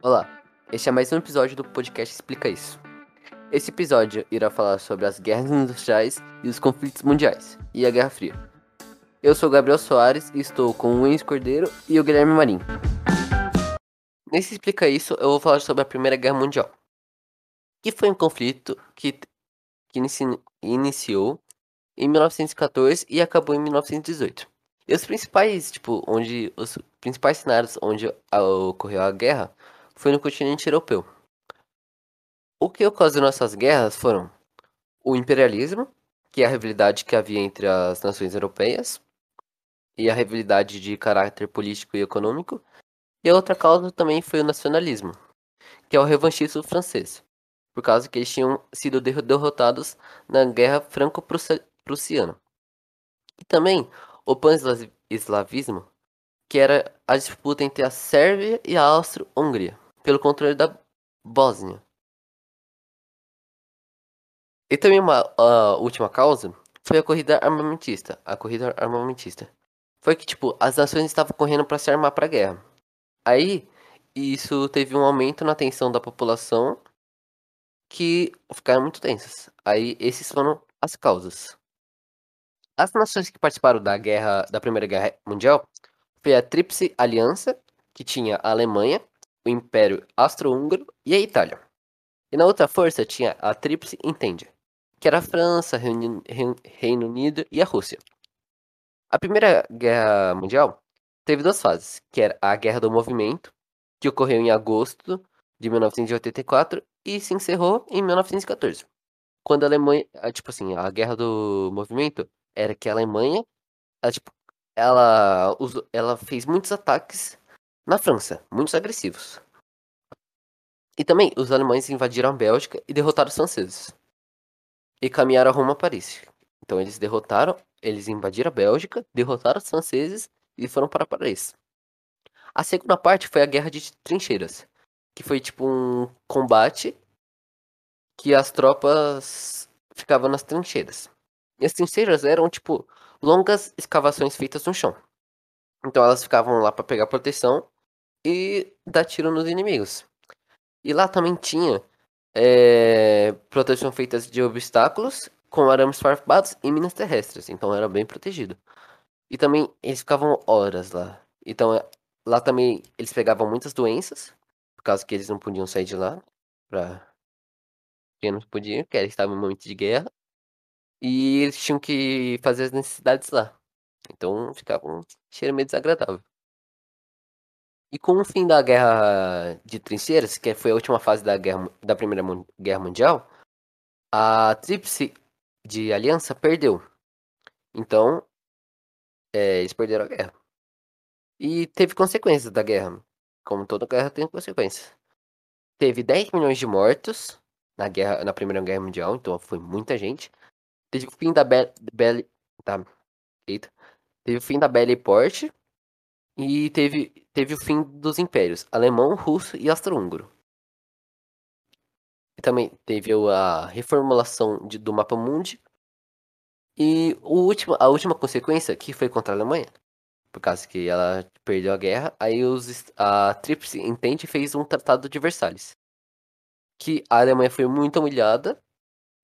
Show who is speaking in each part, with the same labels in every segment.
Speaker 1: Olá, este é mais um episódio do podcast Explica Isso. Esse episódio irá falar sobre as guerras industriais e os conflitos mundiais, e a Guerra Fria. Eu sou Gabriel Soares e estou com o Luiz Cordeiro e o Guilherme Marinho. Nesse Explica Isso, eu vou falar sobre a Primeira Guerra Mundial, que foi um conflito que, que inici, iniciou em 1914 e acabou em 1918. E os principais, tipo, onde os principais cenários onde ocorreu a guerra foi no continente europeu. O que ocasionou essas guerras foram o imperialismo, que é a rivalidade que havia entre as nações europeias, e a rivalidade de caráter político e econômico, e a outra causa também foi o nacionalismo, que é o revanchismo francês, por causa que eles tinham sido derrotados na Guerra Franco-Prussiana. E também o pan-eslavismo, que era a disputa entre a Sérvia e a Áustria-Hungria pelo controle da Bósnia. E também uma última causa foi a corrida armamentista. A corrida armamentista. Foi que, tipo, as nações estavam correndo para se armar para a guerra. Aí, isso teve um aumento na tensão da população que ficaram muito tensas. Aí, esses foram as causas. As nações que participaram da guerra, da Primeira Guerra Mundial, foi a Tríplice Aliança, que tinha a Alemanha, o Império Austro-Húngaro e a Itália. E na outra força tinha a Tríplice Entente, que era a França, Reino, Reino Unido e a Rússia. A Primeira Guerra Mundial teve duas fases, que era a Guerra do Movimento, que ocorreu em agosto de 1984 e se encerrou em 1914. Quando a Alemanha, tipo assim, a Guerra do Movimento era que a Alemanha, ela, tipo, ela, usou, ela fez muitos ataques na França, muitos agressivos. E também os alemães invadiram a Bélgica e derrotaram os franceses. E caminharam rumo a Paris. Então eles derrotaram, eles invadiram a Bélgica, derrotaram os franceses e foram para Paris. A segunda parte foi a Guerra de Trincheiras, que foi tipo um combate que as tropas ficavam nas trincheiras. E as trincheiras eram tipo longas escavações feitas no chão. Então elas ficavam lá para pegar proteção e dar tiro nos inimigos. E lá também tinha é, proteção feita de obstáculos com arames farpados e minas terrestres, então era bem protegido. E também eles ficavam horas lá. Então lá também eles pegavam muitas doenças, por causa que eles não podiam sair de lá, pra... porque não podiam, porque eles estavam em momento de guerra. E eles tinham que fazer as necessidades lá. Então ficava um cheiro meio desagradável. E com o fim da Guerra de Trincheiras, que foi a última fase da, guerra, da Primeira Guerra Mundial, a Tríplice de Aliança perdeu. Então, é, eles perderam a guerra. E teve consequências da guerra. Como toda guerra tem consequências. Teve 10 milhões de mortos na, guerra, na Primeira Guerra Mundial, então foi muita gente. Teve o fim da Belle. Tá. Eita. Teve o fim da Belle Porte, e teve, teve o fim dos impérios alemão, russo e austro-húngaro. Também teve a reformulação de, do mapa mundi. E o último, a última consequência que foi contra a Alemanha, por causa que ela perdeu a guerra, aí os, a Tríplice Entente fez um tratado de Versalhes. Que a Alemanha foi muito humilhada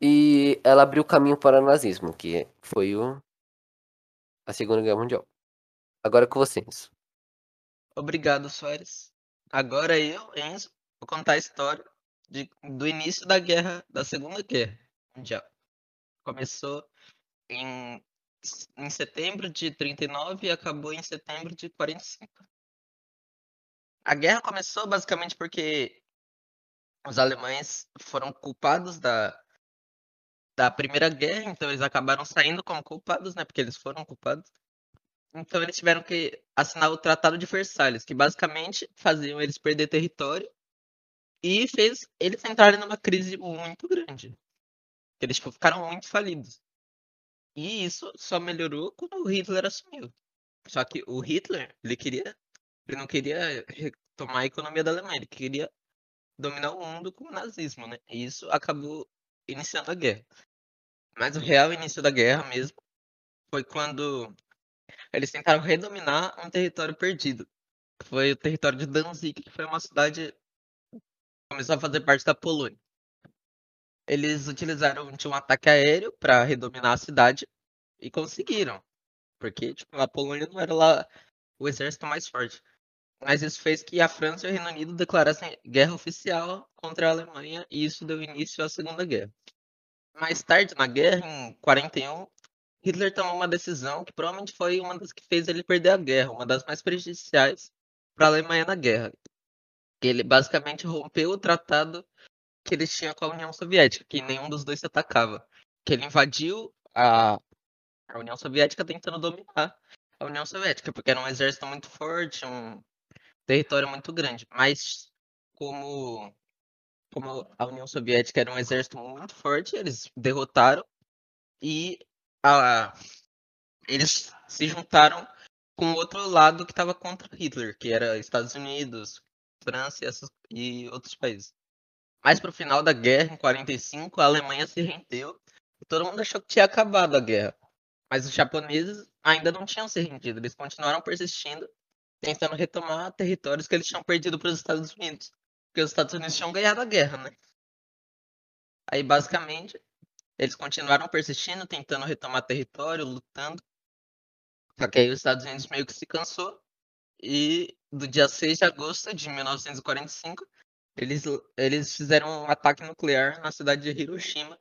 Speaker 1: e ela abriu caminho para o nazismo, que foi o, a Segunda Guerra Mundial. Agora com vocês.
Speaker 2: Obrigado, Soares. Agora eu, Enzo, vou contar a história de, do início da guerra, da Segunda Guerra Mundial. Começou em, em setembro de 39 e acabou em setembro de 45. A guerra começou basicamente porque os alemães foram culpados da, da Primeira Guerra, então eles acabaram saindo como culpados, né? Porque eles foram culpados. Então eles tiveram que assinar o Tratado de Versalhes, que basicamente faziam eles perder território e fez eles entrarem numa crise muito grande. Eles tipo, ficaram muito falidos. E isso só melhorou quando o Hitler assumiu. Só que o Hitler, ele queria, ele não queria retomar a economia da Alemanha, ele queria dominar o mundo com o nazismo, né? E isso acabou iniciando a guerra. Mas o real início da guerra mesmo foi quando eles tentaram redominar um território perdido. Foi o território de Danzig, que foi uma cidade começou a fazer parte da Polônia. Eles utilizaram de um ataque aéreo para redominar a cidade e conseguiram. Porque tipo, a Polônia não era lá o exército mais forte. Mas isso fez que a França e o Reino Unido declarassem guerra oficial contra a Alemanha e isso deu início à Segunda Guerra. Mais tarde, na guerra, em 41, Hitler tomou uma decisão que provavelmente foi uma das que fez ele perder a guerra, uma das mais prejudiciais para a Alemanha na guerra. Ele basicamente rompeu o tratado que eles tinham com a União Soviética, que nenhum dos dois se atacava. Que ele invadiu a, a União Soviética tentando dominar a União Soviética, porque era um exército muito forte, um território muito grande. Mas como, como a União Soviética era um exército muito forte, eles derrotaram e a, eles se juntaram com o outro lado que estava contra Hitler, que era Estados Unidos, França e, essas, e outros países. Mas pro final da guerra, em 45, a Alemanha se rendeu e todo mundo achou que tinha acabado a guerra. Mas os japoneses ainda não tinham se rendido, eles continuaram persistindo, tentando retomar territórios que eles tinham perdido para os Estados Unidos. Porque os Estados Unidos tinham ganhado a guerra, né? Aí, basicamente, eles continuaram persistindo, tentando retomar território, lutando. Só que aí os Estados Unidos meio que se cansou. E do dia 6 de agosto de 1945, eles, eles fizeram um ataque nuclear na cidade de Hiroshima.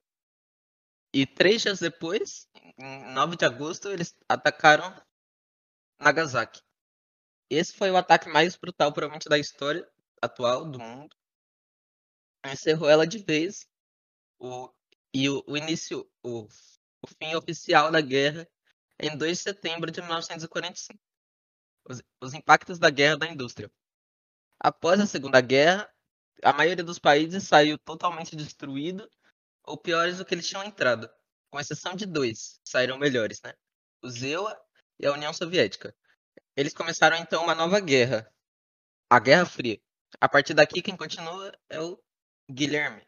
Speaker 2: E três dias depois, em 9 de agosto, eles atacaram Nagasaki. Esse foi o ataque mais brutal, provavelmente, da história atual do mundo. Encerrou ela de vez. O e o, o início, o, o fim oficial da guerra é em 2 de setembro de 1945. Os, os impactos da guerra da indústria. Após a Segunda Guerra, a maioria dos países saiu totalmente destruído ou piores do que eles tinham entrado, com exceção de dois, que saíram melhores, né? O ZEUA e a União Soviética. Eles começaram então uma nova guerra, a Guerra Fria. A partir daqui, quem continua é o Guilherme.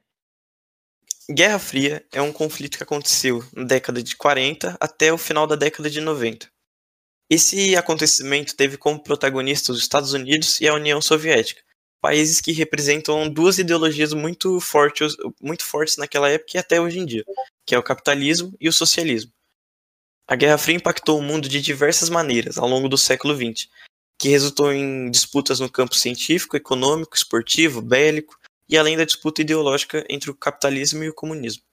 Speaker 3: Guerra Fria é um conflito que aconteceu na década de 40 até o final da década de 90. Esse acontecimento teve como protagonistas os Estados Unidos e a União Soviética, países que representam duas ideologias muito fortes, muito fortes naquela época e até hoje em dia, que é o capitalismo e o socialismo. A Guerra Fria impactou o mundo de diversas maneiras ao longo do século XX, que resultou em disputas no campo científico, econômico, esportivo, bélico, e além da disputa ideológica entre o capitalismo e o comunismo.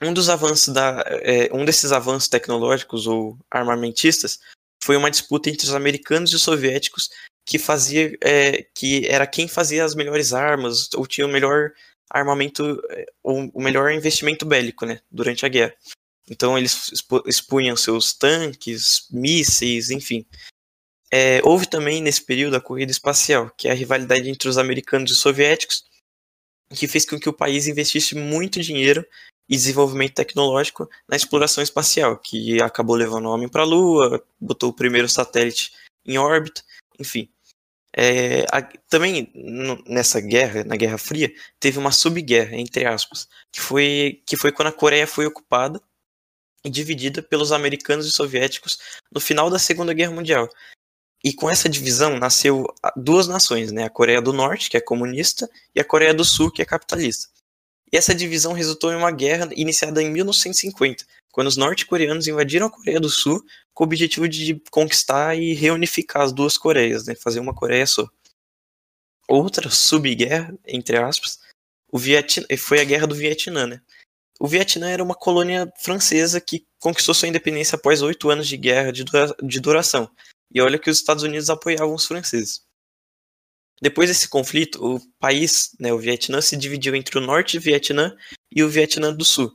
Speaker 3: Um dos avanços da, é, um desses avanços tecnológicos ou armamentistas foi uma disputa entre os americanos e os soviéticos que fazia é, que era quem fazia as melhores armas ou tinha o melhor armamento é, ou o melhor investimento bélico né, durante a guerra. Então eles expunham seus tanques, mísseis, enfim, é, houve também nesse período a corrida espacial, que é a rivalidade entre os americanos e os soviéticos, que fez com que o país investisse muito dinheiro e desenvolvimento tecnológico na exploração espacial, que acabou levando o homem para a Lua, botou o primeiro satélite em órbita, enfim. É, a, também nessa guerra, na Guerra Fria, teve uma subguerra, entre aspas, que foi, que foi quando a Coreia foi ocupada e dividida pelos americanos e soviéticos no final da Segunda Guerra Mundial. E com essa divisão nasceu duas nações, né? A Coreia do Norte, que é comunista, e a Coreia do Sul, que é capitalista. E essa divisão resultou em uma guerra iniciada em 1950, quando os norte-coreanos invadiram a Coreia do Sul com o objetivo de conquistar e reunificar as duas Coreias, né? Fazer uma Coreia só. Outra subguerra, entre aspas, o Vietnã, foi a Guerra do Vietnã, né? O Vietnã era uma colônia francesa que conquistou sua independência após oito anos de guerra de, dura de duração e olha que os Estados Unidos apoiavam os franceses. Depois desse conflito, o país, né, o Vietnã, se dividiu entre o norte do Vietnã e o Vietnã do Sul,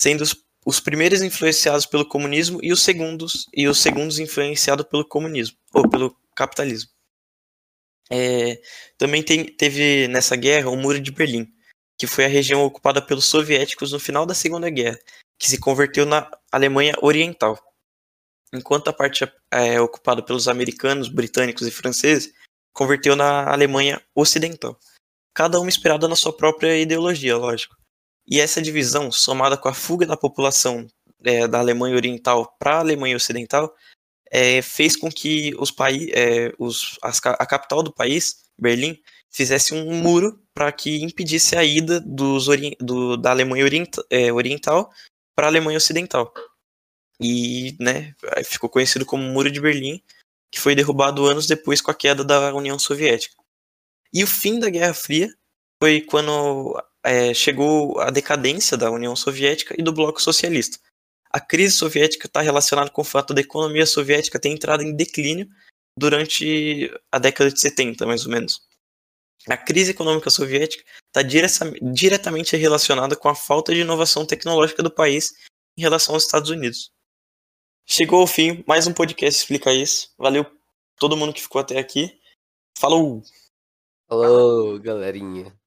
Speaker 3: sendo os, os primeiros influenciados pelo comunismo e os segundos e os segundos influenciados pelo comunismo ou pelo capitalismo. É, também tem, teve nessa guerra o Muro de Berlim, que foi a região ocupada pelos soviéticos no final da Segunda Guerra, que se converteu na Alemanha Oriental enquanto a parte é, ocupada pelos americanos, britânicos e franceses converteu na Alemanha Ocidental. Cada uma inspirada na sua própria ideologia, lógico. E essa divisão, somada com a fuga da população é, da Alemanha Oriental para a Alemanha Ocidental, é, fez com que os países, é, os, as, a capital do país, Berlim, fizesse um muro para que impedisse a ida do, da Alemanha orienta Oriental para a Alemanha Ocidental. E né, ficou conhecido como Muro de Berlim, que foi derrubado anos depois com a queda da União Soviética. E o fim da Guerra Fria foi quando é, chegou a decadência da União Soviética e do bloco socialista. A crise soviética está relacionada com o fato da economia soviética ter entrado em declínio durante a década de 70, mais ou menos. A crise econômica soviética está diretamente relacionada com a falta de inovação tecnológica do país em relação aos Estados Unidos. Chegou ao fim, mais um podcast explica isso. Valeu todo mundo que ficou até aqui. Falou!
Speaker 1: Falou, galerinha.